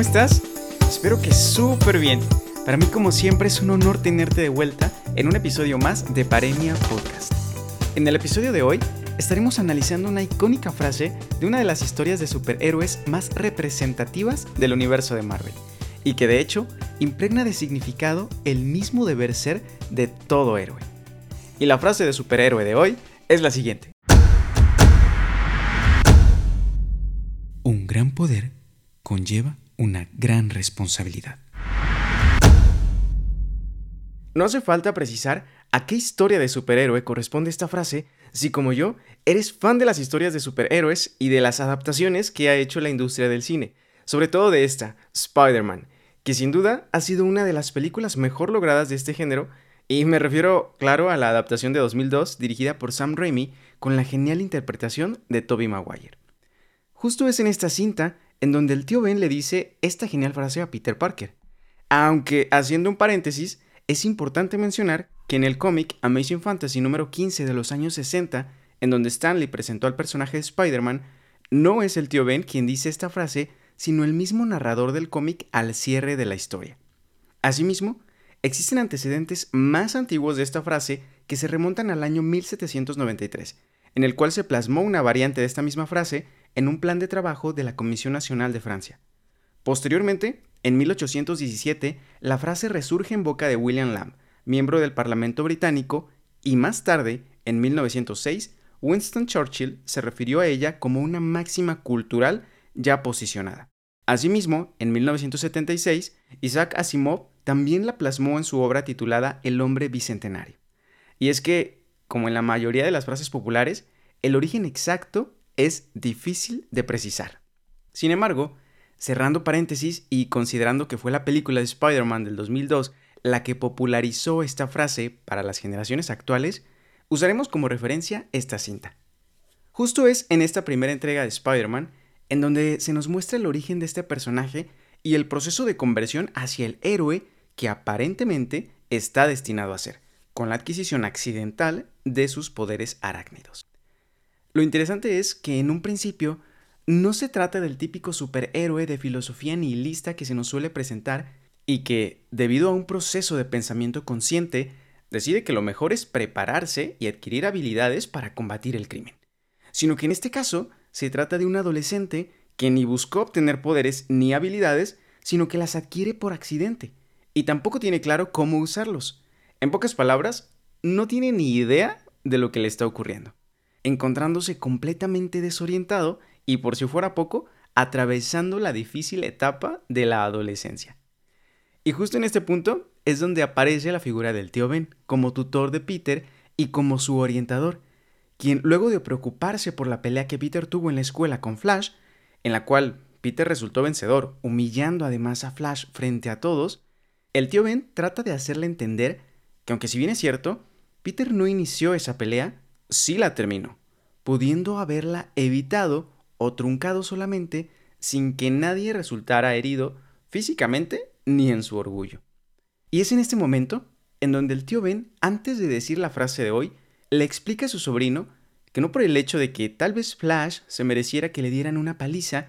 ¿cómo estás? Espero que súper bien. Para mí como siempre es un honor tenerte de vuelta en un episodio más de Paremia Podcast. En el episodio de hoy estaremos analizando una icónica frase de una de las historias de superhéroes más representativas del universo de Marvel, y que de hecho impregna de significado el mismo deber ser de todo héroe. Y la frase de superhéroe de hoy es la siguiente. Un gran poder conlleva una gran responsabilidad. No hace falta precisar a qué historia de superhéroe corresponde esta frase si como yo eres fan de las historias de superhéroes y de las adaptaciones que ha hecho la industria del cine, sobre todo de esta, Spider-Man, que sin duda ha sido una de las películas mejor logradas de este género, y me refiero, claro, a la adaptación de 2002 dirigida por Sam Raimi con la genial interpretación de Tobey Maguire. Justo es en esta cinta en donde el tío Ben le dice esta genial frase a Peter Parker. Aunque, haciendo un paréntesis, es importante mencionar que en el cómic Amazing Fantasy número 15 de los años 60, en donde Stanley presentó al personaje de Spider-Man, no es el tío Ben quien dice esta frase, sino el mismo narrador del cómic al cierre de la historia. Asimismo, existen antecedentes más antiguos de esta frase que se remontan al año 1793, en el cual se plasmó una variante de esta misma frase en un plan de trabajo de la Comisión Nacional de Francia. Posteriormente, en 1817, la frase resurge en boca de William Lamb, miembro del Parlamento británico, y más tarde, en 1906, Winston Churchill se refirió a ella como una máxima cultural ya posicionada. Asimismo, en 1976, Isaac Asimov también la plasmó en su obra titulada El hombre bicentenario. Y es que, como en la mayoría de las frases populares, el origen exacto es difícil de precisar. Sin embargo, cerrando paréntesis y considerando que fue la película de Spider-Man del 2002 la que popularizó esta frase para las generaciones actuales, usaremos como referencia esta cinta. Justo es en esta primera entrega de Spider-Man en donde se nos muestra el origen de este personaje y el proceso de conversión hacia el héroe que aparentemente está destinado a ser, con la adquisición accidental de sus poderes arácnidos. Lo interesante es que en un principio no se trata del típico superhéroe de filosofía nihilista que se nos suele presentar y que, debido a un proceso de pensamiento consciente, decide que lo mejor es prepararse y adquirir habilidades para combatir el crimen, sino que en este caso se trata de un adolescente que ni buscó obtener poderes ni habilidades, sino que las adquiere por accidente, y tampoco tiene claro cómo usarlos. En pocas palabras, no tiene ni idea de lo que le está ocurriendo, encontrándose completamente desorientado y por si fuera poco, atravesando la difícil etapa de la adolescencia. Y justo en este punto es donde aparece la figura del tío Ben como tutor de Peter y como su orientador, quien luego de preocuparse por la pelea que Peter tuvo en la escuela con Flash, en la cual Peter resultó vencedor, humillando además a Flash frente a todos, el tío Ben trata de hacerle entender que aunque si bien es cierto, Peter no inició esa pelea, sí la terminó, pudiendo haberla evitado o truncado solamente sin que nadie resultara herido físicamente ni en su orgullo. Y es en este momento en donde el tío Ben, antes de decir la frase de hoy, le explica a su sobrino que no por el hecho de que tal vez Flash se mereciera que le dieran una paliza,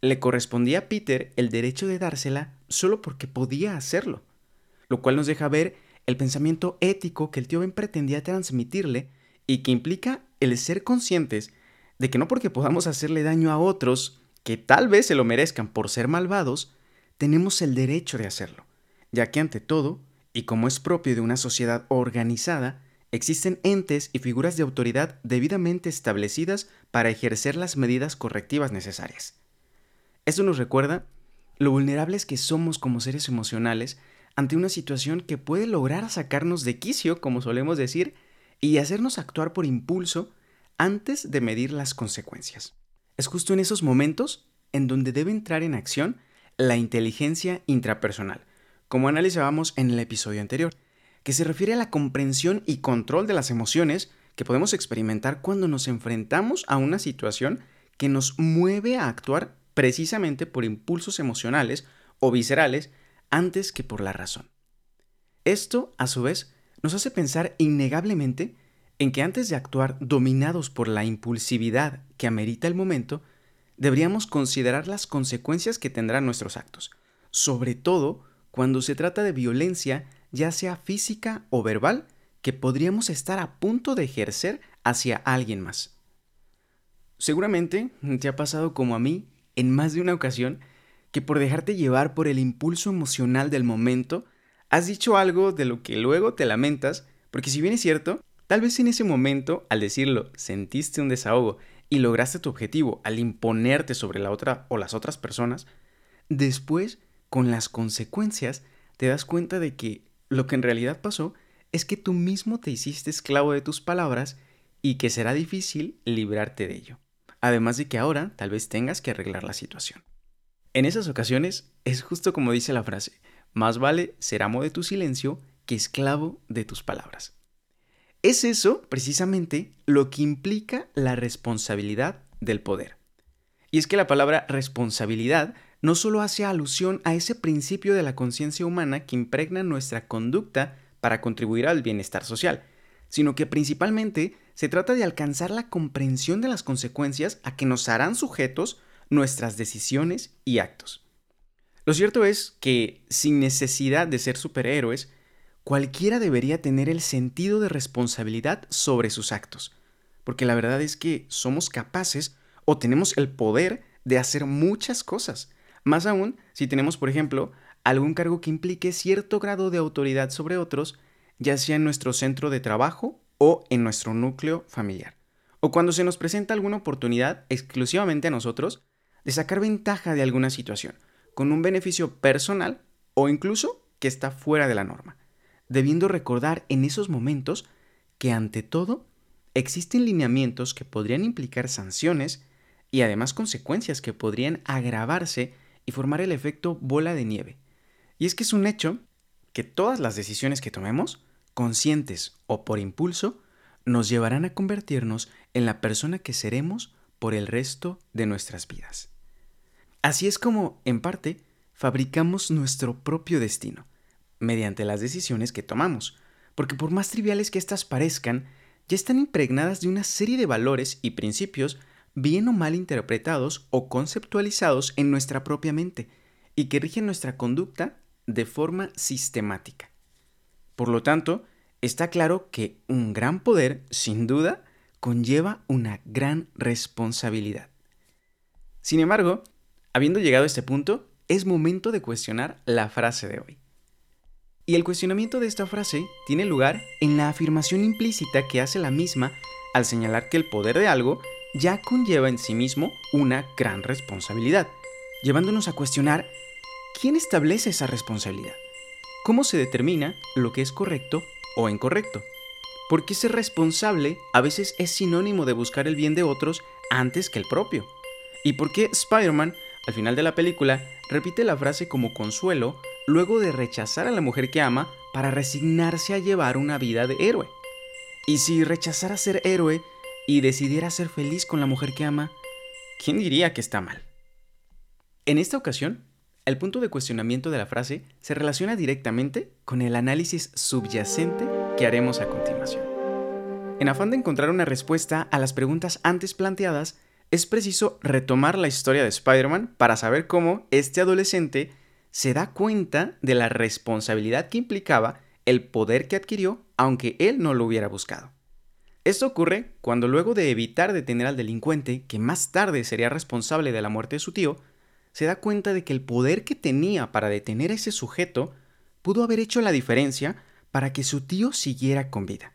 le correspondía a Peter el derecho de dársela solo porque podía hacerlo, lo cual nos deja ver el pensamiento ético que el tío Ben pretendía transmitirle y que implica el ser conscientes de que no porque podamos hacerle daño a otros que tal vez se lo merezcan por ser malvados, tenemos el derecho de hacerlo, ya que ante todo, y como es propio de una sociedad organizada, existen entes y figuras de autoridad debidamente establecidas para ejercer las medidas correctivas necesarias. Esto nos recuerda lo vulnerables que somos como seres emocionales ante una situación que puede lograr sacarnos de quicio, como solemos decir, y hacernos actuar por impulso antes de medir las consecuencias. Es justo en esos momentos en donde debe entrar en acción la inteligencia intrapersonal, como analizábamos en el episodio anterior, que se refiere a la comprensión y control de las emociones que podemos experimentar cuando nos enfrentamos a una situación que nos mueve a actuar precisamente por impulsos emocionales o viscerales antes que por la razón. Esto, a su vez, nos hace pensar innegablemente en que antes de actuar dominados por la impulsividad que amerita el momento, deberíamos considerar las consecuencias que tendrán nuestros actos, sobre todo cuando se trata de violencia, ya sea física o verbal, que podríamos estar a punto de ejercer hacia alguien más. Seguramente te ha pasado como a mí en más de una ocasión que por dejarte llevar por el impulso emocional del momento, has dicho algo de lo que luego te lamentas, porque si bien es cierto, tal vez en ese momento, al decirlo, sentiste un desahogo y lograste tu objetivo al imponerte sobre la otra o las otras personas, después, con las consecuencias, te das cuenta de que lo que en realidad pasó es que tú mismo te hiciste esclavo de tus palabras y que será difícil librarte de ello. Además de que ahora tal vez tengas que arreglar la situación. En esas ocasiones es justo como dice la frase, más vale ser amo de tu silencio que esclavo de tus palabras. Es eso, precisamente, lo que implica la responsabilidad del poder. Y es que la palabra responsabilidad no solo hace alusión a ese principio de la conciencia humana que impregna nuestra conducta para contribuir al bienestar social, sino que principalmente se trata de alcanzar la comprensión de las consecuencias a que nos harán sujetos nuestras decisiones y actos. Lo cierto es que, sin necesidad de ser superhéroes, cualquiera debería tener el sentido de responsabilidad sobre sus actos, porque la verdad es que somos capaces o tenemos el poder de hacer muchas cosas, más aún si tenemos, por ejemplo, algún cargo que implique cierto grado de autoridad sobre otros, ya sea en nuestro centro de trabajo o en nuestro núcleo familiar, o cuando se nos presenta alguna oportunidad exclusivamente a nosotros de sacar ventaja de alguna situación, con un beneficio personal o incluso que está fuera de la norma, debiendo recordar en esos momentos que ante todo existen lineamientos que podrían implicar sanciones y además consecuencias que podrían agravarse y formar el efecto bola de nieve. Y es que es un hecho que todas las decisiones que tomemos, conscientes o por impulso, nos llevarán a convertirnos en la persona que seremos por el resto de nuestras vidas. Así es como, en parte, fabricamos nuestro propio destino, mediante las decisiones que tomamos, porque por más triviales que éstas parezcan, ya están impregnadas de una serie de valores y principios bien o mal interpretados o conceptualizados en nuestra propia mente, y que rigen nuestra conducta de forma sistemática. Por lo tanto, está claro que un gran poder, sin duda, conlleva una gran responsabilidad. Sin embargo, Habiendo llegado a este punto, es momento de cuestionar la frase de hoy. Y el cuestionamiento de esta frase tiene lugar en la afirmación implícita que hace la misma al señalar que el poder de algo ya conlleva en sí mismo una gran responsabilidad, llevándonos a cuestionar quién establece esa responsabilidad, cómo se determina lo que es correcto o incorrecto, por qué ser responsable a veces es sinónimo de buscar el bien de otros antes que el propio, y por qué Spider-Man al final de la película, repite la frase como consuelo luego de rechazar a la mujer que ama para resignarse a llevar una vida de héroe. Y si rechazara ser héroe y decidiera ser feliz con la mujer que ama, ¿quién diría que está mal? En esta ocasión, el punto de cuestionamiento de la frase se relaciona directamente con el análisis subyacente que haremos a continuación. En afán de encontrar una respuesta a las preguntas antes planteadas, es preciso retomar la historia de Spider-Man para saber cómo este adolescente se da cuenta de la responsabilidad que implicaba el poder que adquirió aunque él no lo hubiera buscado. Esto ocurre cuando luego de evitar detener al delincuente, que más tarde sería responsable de la muerte de su tío, se da cuenta de que el poder que tenía para detener a ese sujeto pudo haber hecho la diferencia para que su tío siguiera con vida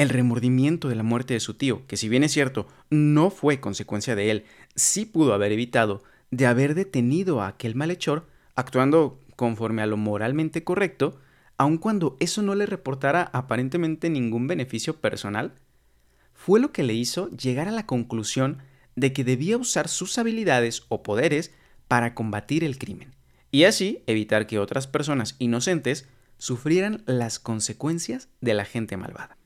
el remordimiento de la muerte de su tío, que si bien es cierto, no fue consecuencia de él, sí pudo haber evitado de haber detenido a aquel malhechor, actuando conforme a lo moralmente correcto, aun cuando eso no le reportara aparentemente ningún beneficio personal, fue lo que le hizo llegar a la conclusión de que debía usar sus habilidades o poderes para combatir el crimen, y así evitar que otras personas inocentes sufrieran las consecuencias de la gente malvada.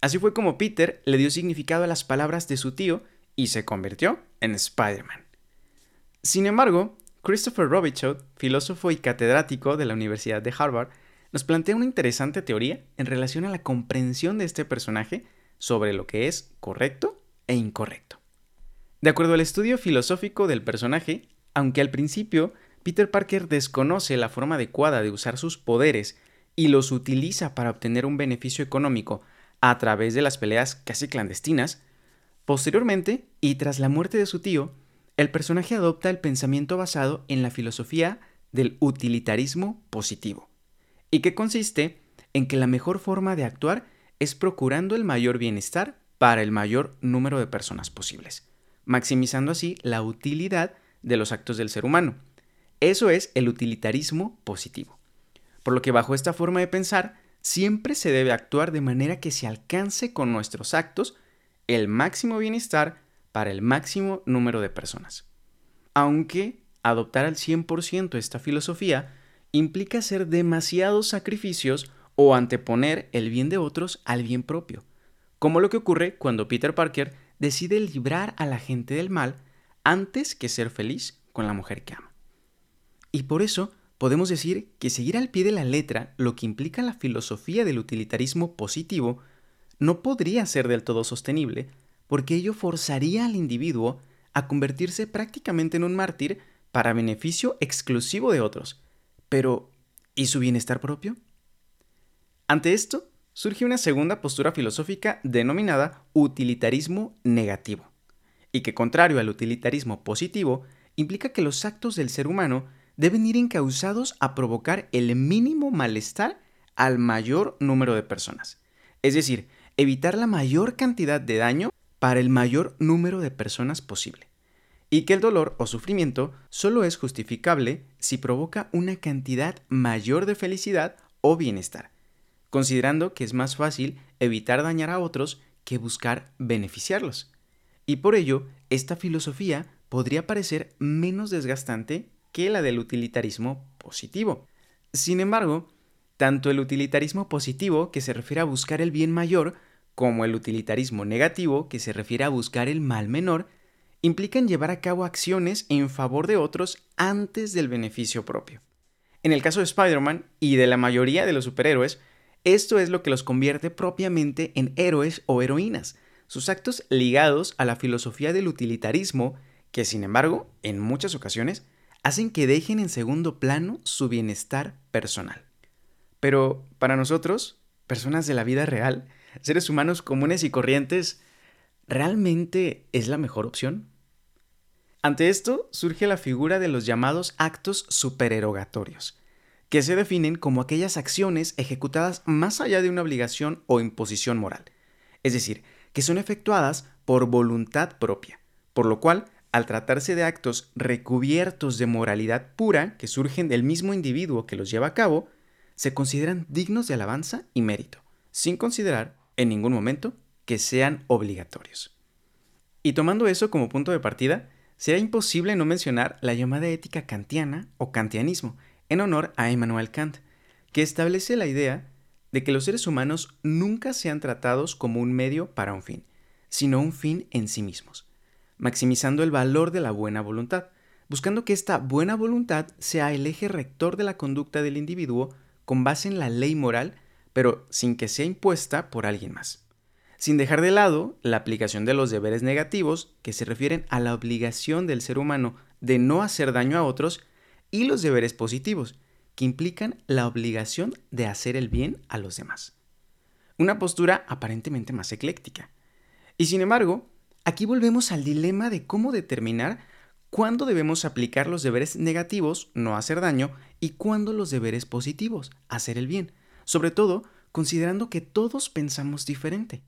Así fue como Peter le dio significado a las palabras de su tío y se convirtió en Spider-Man. Sin embargo, Christopher Robichaud, filósofo y catedrático de la Universidad de Harvard, nos plantea una interesante teoría en relación a la comprensión de este personaje sobre lo que es correcto e incorrecto. De acuerdo al estudio filosófico del personaje, aunque al principio Peter Parker desconoce la forma adecuada de usar sus poderes y los utiliza para obtener un beneficio económico a través de las peleas casi clandestinas, posteriormente, y tras la muerte de su tío, el personaje adopta el pensamiento basado en la filosofía del utilitarismo positivo, y que consiste en que la mejor forma de actuar es procurando el mayor bienestar para el mayor número de personas posibles, maximizando así la utilidad de los actos del ser humano, eso es el utilitarismo positivo. Por lo que bajo esta forma de pensar, siempre se debe actuar de manera que se alcance con nuestros actos el máximo bienestar para el máximo número de personas. Aunque adoptar al 100% esta filosofía implica hacer demasiados sacrificios o anteponer el bien de otros al bien propio, como lo que ocurre cuando Peter Parker decide librar a la gente del mal antes que ser feliz con la mujer que ama. Y por eso podemos decir que seguir al pie de la letra lo que implica la filosofía del utilitarismo positivo no podría ser del todo sostenible, porque ello forzaría al individuo a convertirse prácticamente en un mártir para beneficio exclusivo de otros. Pero, ¿y su bienestar propio? Ante esto, surge una segunda postura filosófica denominada utilitarismo negativo, y que contrario al utilitarismo positivo, implica que los actos del ser humano deben ir encausados a provocar el mínimo malestar al mayor número de personas. Es decir, evitar la mayor cantidad de daño para el mayor número de personas posible. Y que el dolor o sufrimiento solo es justificable si provoca una cantidad mayor de felicidad o bienestar, considerando que es más fácil evitar dañar a otros que buscar beneficiarlos. Y por ello, esta filosofía podría parecer menos desgastante que la del utilitarismo positivo. Sin embargo, tanto el utilitarismo positivo, que se refiere a buscar el bien mayor, como el utilitarismo negativo, que se refiere a buscar el mal menor, implican llevar a cabo acciones en favor de otros antes del beneficio propio. En el caso de Spider-Man y de la mayoría de los superhéroes, esto es lo que los convierte propiamente en héroes o heroínas, sus actos ligados a la filosofía del utilitarismo, que sin embargo, en muchas ocasiones, hacen que dejen en segundo plano su bienestar personal. Pero para nosotros, personas de la vida real, seres humanos comunes y corrientes, ¿realmente es la mejor opción? Ante esto surge la figura de los llamados actos supererogatorios, que se definen como aquellas acciones ejecutadas más allá de una obligación o imposición moral, es decir, que son efectuadas por voluntad propia, por lo cual al tratarse de actos recubiertos de moralidad pura que surgen del mismo individuo que los lleva a cabo, se consideran dignos de alabanza y mérito, sin considerar en ningún momento que sean obligatorios. Y tomando eso como punto de partida, será imposible no mencionar la llamada ética kantiana o kantianismo, en honor a Immanuel Kant, que establece la idea de que los seres humanos nunca sean tratados como un medio para un fin, sino un fin en sí mismos maximizando el valor de la buena voluntad, buscando que esta buena voluntad sea el eje rector de la conducta del individuo con base en la ley moral, pero sin que sea impuesta por alguien más. Sin dejar de lado la aplicación de los deberes negativos, que se refieren a la obligación del ser humano de no hacer daño a otros, y los deberes positivos, que implican la obligación de hacer el bien a los demás. Una postura aparentemente más ecléctica. Y sin embargo, Aquí volvemos al dilema de cómo determinar cuándo debemos aplicar los deberes negativos, no hacer daño, y cuándo los deberes positivos, hacer el bien, sobre todo considerando que todos pensamos diferente.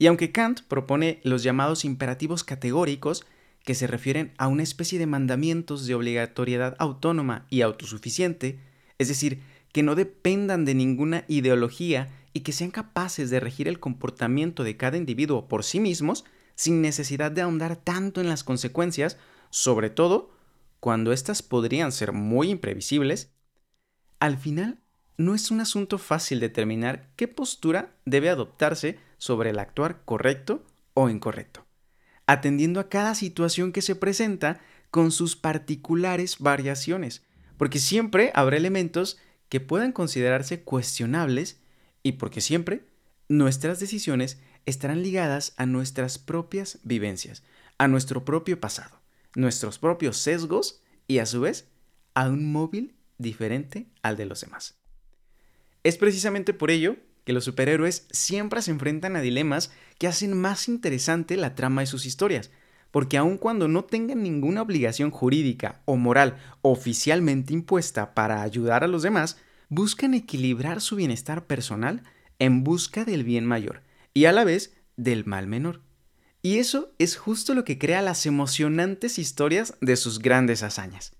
Y aunque Kant propone los llamados imperativos categóricos, que se refieren a una especie de mandamientos de obligatoriedad autónoma y autosuficiente, es decir, que no dependan de ninguna ideología y que sean capaces de regir el comportamiento de cada individuo por sí mismos, sin necesidad de ahondar tanto en las consecuencias, sobre todo cuando éstas podrían ser muy imprevisibles, al final no es un asunto fácil determinar qué postura debe adoptarse sobre el actuar correcto o incorrecto, atendiendo a cada situación que se presenta con sus particulares variaciones, porque siempre habrá elementos que puedan considerarse cuestionables y porque siempre nuestras decisiones estarán ligadas a nuestras propias vivencias, a nuestro propio pasado, nuestros propios sesgos y a su vez a un móvil diferente al de los demás. Es precisamente por ello que los superhéroes siempre se enfrentan a dilemas que hacen más interesante la trama de sus historias, porque aun cuando no tengan ninguna obligación jurídica o moral oficialmente impuesta para ayudar a los demás, buscan equilibrar su bienestar personal en busca del bien mayor y a la vez del mal menor. Y eso es justo lo que crea las emocionantes historias de sus grandes hazañas.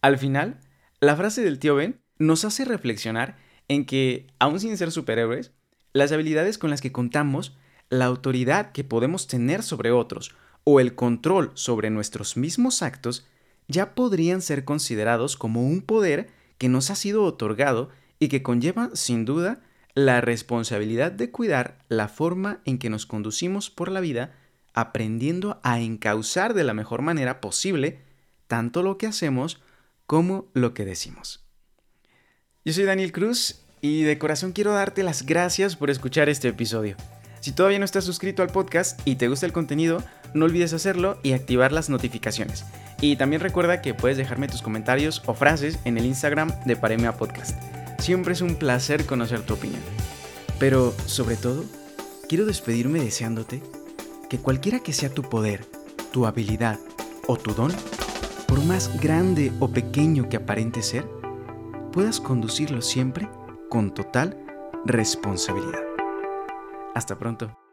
Al final, la frase del tío Ben nos hace reflexionar en que, aun sin ser superhéroes, las habilidades con las que contamos, la autoridad que podemos tener sobre otros o el control sobre nuestros mismos actos ya podrían ser considerados como un poder que nos ha sido otorgado y que conlleva, sin duda, la responsabilidad de cuidar la forma en que nos conducimos por la vida, aprendiendo a encauzar de la mejor manera posible tanto lo que hacemos como lo que decimos. Yo soy Daniel Cruz y de corazón quiero darte las gracias por escuchar este episodio. Si todavía no estás suscrito al podcast y te gusta el contenido, no olvides hacerlo y activar las notificaciones. Y también recuerda que puedes dejarme tus comentarios o frases en el Instagram de Paremia Podcast. Siempre es un placer conocer tu opinión. Pero, sobre todo, quiero despedirme deseándote que cualquiera que sea tu poder, tu habilidad o tu don, por más grande o pequeño que aparente ser, puedas conducirlo siempre con total responsabilidad. Hasta pronto.